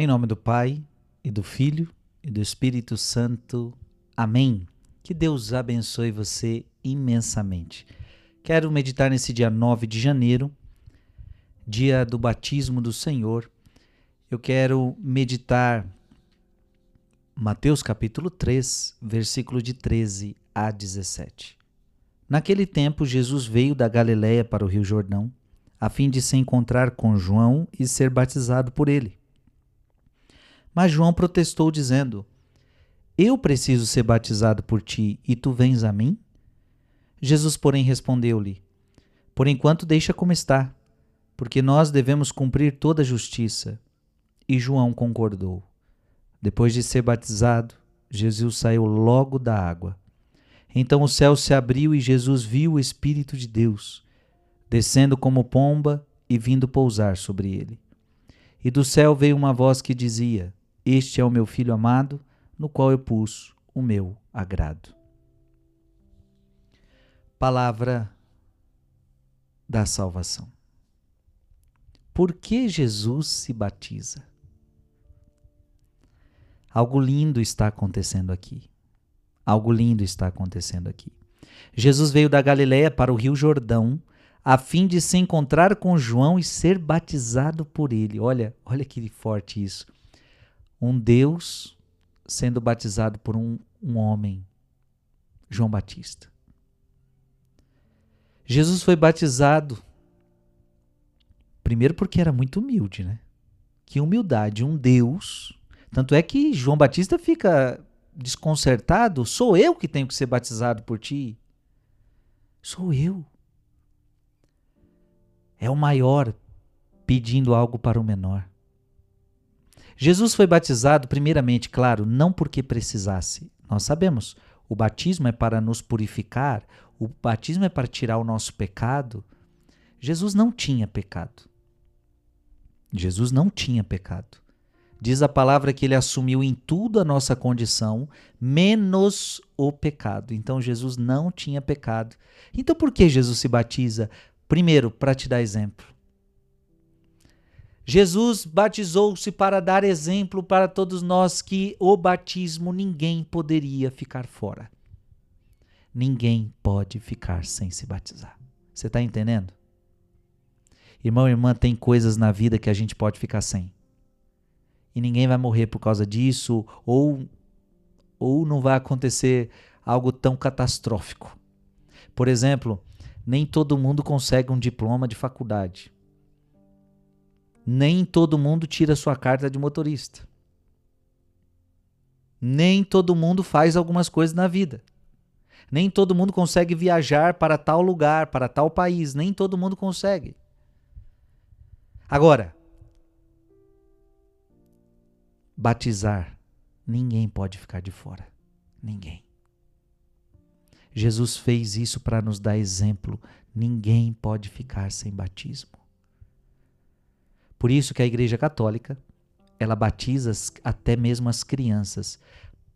Em nome do Pai, e do Filho, e do Espírito Santo. Amém. Que Deus abençoe você imensamente. Quero meditar nesse dia 9 de janeiro, dia do batismo do Senhor. Eu quero meditar Mateus capítulo 3, versículo de 13 a 17. Naquele tempo, Jesus veio da Galiléia para o Rio Jordão, a fim de se encontrar com João e ser batizado por ele. Mas João protestou, dizendo: Eu preciso ser batizado por ti e tu vens a mim? Jesus, porém, respondeu-lhe: Por enquanto, deixa como está, porque nós devemos cumprir toda a justiça. E João concordou. Depois de ser batizado, Jesus saiu logo da água. Então o céu se abriu e Jesus viu o Espírito de Deus, descendo como pomba e vindo pousar sobre ele. E do céu veio uma voz que dizia: Este é o meu filho amado, no qual eu pus o meu agrado. Palavra da salvação. Por que Jesus se batiza? Algo lindo está acontecendo aqui. Algo lindo está acontecendo aqui. Jesus veio da Galiléia para o Rio Jordão a fim de se encontrar com João e ser batizado por ele. Olha, olha que forte isso. Um Deus sendo batizado por um, um homem, João Batista. Jesus foi batizado primeiro porque era muito humilde, né? Que humildade, um Deus tanto é que João Batista fica desconcertado: sou eu que tenho que ser batizado por ti. Sou eu. É o maior pedindo algo para o menor. Jesus foi batizado, primeiramente, claro, não porque precisasse. Nós sabemos, o batismo é para nos purificar, o batismo é para tirar o nosso pecado. Jesus não tinha pecado. Jesus não tinha pecado. Diz a palavra que ele assumiu em tudo a nossa condição, menos o pecado. Então Jesus não tinha pecado. Então por que Jesus se batiza? Primeiro, para te dar exemplo. Jesus batizou-se para dar exemplo para todos nós que o batismo ninguém poderia ficar fora. Ninguém pode ficar sem se batizar. Você está entendendo? Irmão e irmã, tem coisas na vida que a gente pode ficar sem e ninguém vai morrer por causa disso, ou, ou não vai acontecer algo tão catastrófico. Por exemplo, nem todo mundo consegue um diploma de faculdade. Nem todo mundo tira sua carta de motorista. Nem todo mundo faz algumas coisas na vida. Nem todo mundo consegue viajar para tal lugar, para tal país. Nem todo mundo consegue. Agora, batizar, ninguém pode ficar de fora. Ninguém. Jesus fez isso para nos dar exemplo. Ninguém pode ficar sem batismo. Por isso que a Igreja Católica, ela batiza até mesmo as crianças.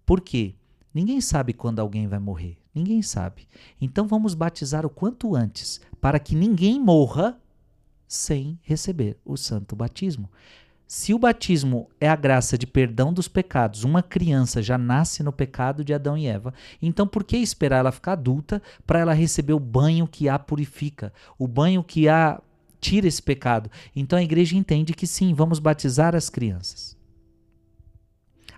Por quê? Ninguém sabe quando alguém vai morrer. Ninguém sabe. Então vamos batizar o quanto antes, para que ninguém morra sem receber o santo batismo. Se o batismo é a graça de perdão dos pecados, uma criança já nasce no pecado de Adão e Eva, então por que esperar ela ficar adulta para ela receber o banho que a purifica, o banho que a tira esse pecado? Então a igreja entende que sim, vamos batizar as crianças.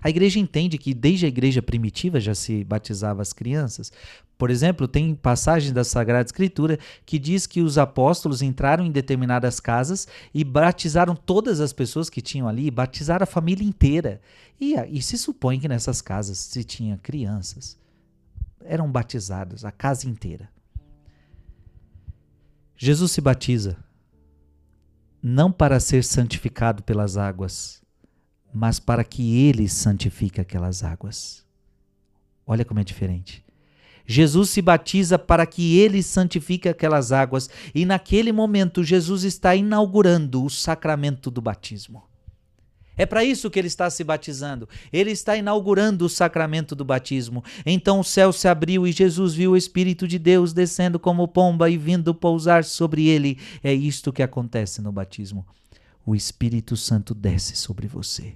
A igreja entende que desde a igreja primitiva já se batizava as crianças. Por exemplo, tem passagem da Sagrada Escritura que diz que os apóstolos entraram em determinadas casas e batizaram todas as pessoas que tinham ali, batizaram a família inteira. E, e se supõe que nessas casas se tinha crianças. Eram batizadas, a casa inteira. Jesus se batiza não para ser santificado pelas águas, mas para que ele santifique aquelas águas. Olha como é diferente. Jesus se batiza para que ele santifique aquelas águas, e naquele momento Jesus está inaugurando o sacramento do batismo. É para isso que ele está se batizando. Ele está inaugurando o sacramento do batismo. Então o céu se abriu e Jesus viu o Espírito de Deus descendo como pomba e vindo pousar sobre ele. É isto que acontece no batismo. O Espírito Santo desce sobre você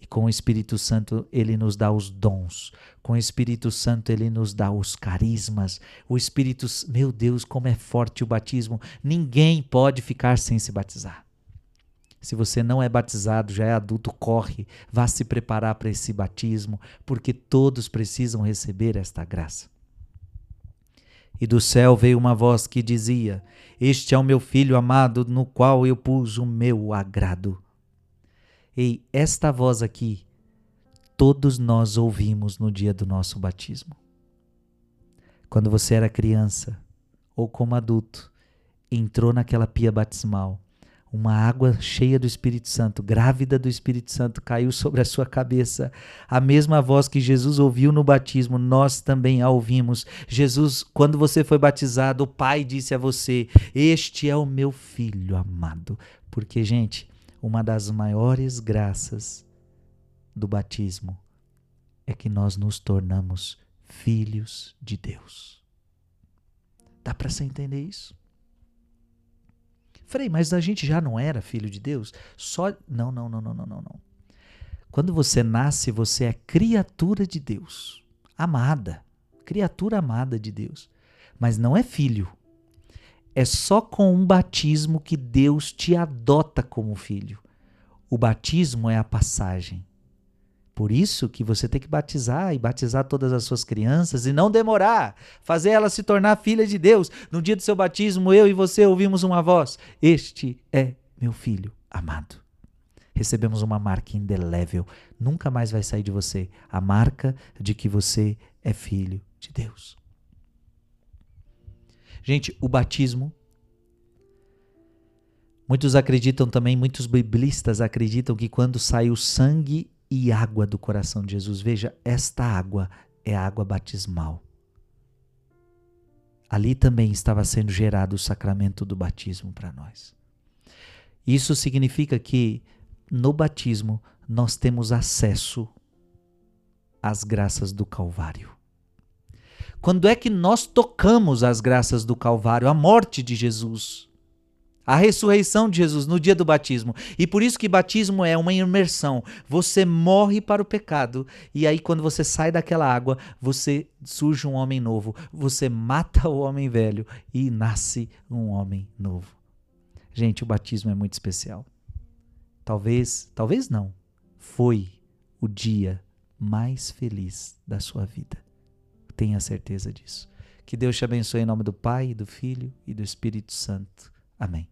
E com o Espírito Santo ele nos dá os dons. Com o Espírito Santo ele nos dá os carismas. O Espírito, meu Deus, como é forte o batismo. Ninguém pode ficar sem se batizar. Se você não é batizado, já é adulto, corre, vá se preparar para esse batismo, porque todos precisam receber esta graça. E do céu veio uma voz que dizia: Este é o meu filho amado, no qual eu pus o meu agrado. E esta voz aqui, todos nós ouvimos no dia do nosso batismo. Quando você era criança ou como adulto, entrou naquela pia batismal uma água cheia do Espírito Santo, grávida do Espírito Santo, caiu sobre a sua cabeça. A mesma voz que Jesus ouviu no batismo, nós também a ouvimos. Jesus, quando você foi batizado, o Pai disse a você: Este é o meu filho amado. Porque, gente, uma das maiores graças do batismo é que nós nos tornamos filhos de Deus. Dá para você entender isso? Frei, mas a gente já não era filho de Deus? Só. Não, não, não, não, não, não, não. Quando você nasce, você é criatura de Deus. Amada. Criatura amada de Deus. Mas não é filho. É só com um batismo que Deus te adota como filho. O batismo é a passagem. Por isso que você tem que batizar e batizar todas as suas crianças e não demorar, fazer elas se tornar filha de Deus. No dia do seu batismo, eu e você ouvimos uma voz: Este é meu filho amado. Recebemos uma marca indelével, nunca mais vai sair de você a marca de que você é filho de Deus. Gente, o batismo Muitos acreditam também, muitos biblistas acreditam que quando sai o sangue e água do coração de Jesus. Veja, esta água é água batismal. Ali também estava sendo gerado o sacramento do batismo para nós. Isso significa que no batismo nós temos acesso às graças do Calvário. Quando é que nós tocamos as graças do Calvário, a morte de Jesus? A ressurreição de Jesus no dia do batismo. E por isso que batismo é uma imersão. Você morre para o pecado e aí quando você sai daquela água, você surge um homem novo. Você mata o homem velho e nasce um homem novo. Gente, o batismo é muito especial. Talvez, talvez não. Foi o dia mais feliz da sua vida. Tenha certeza disso. Que Deus te abençoe em nome do Pai, do Filho e do Espírito Santo. Amém.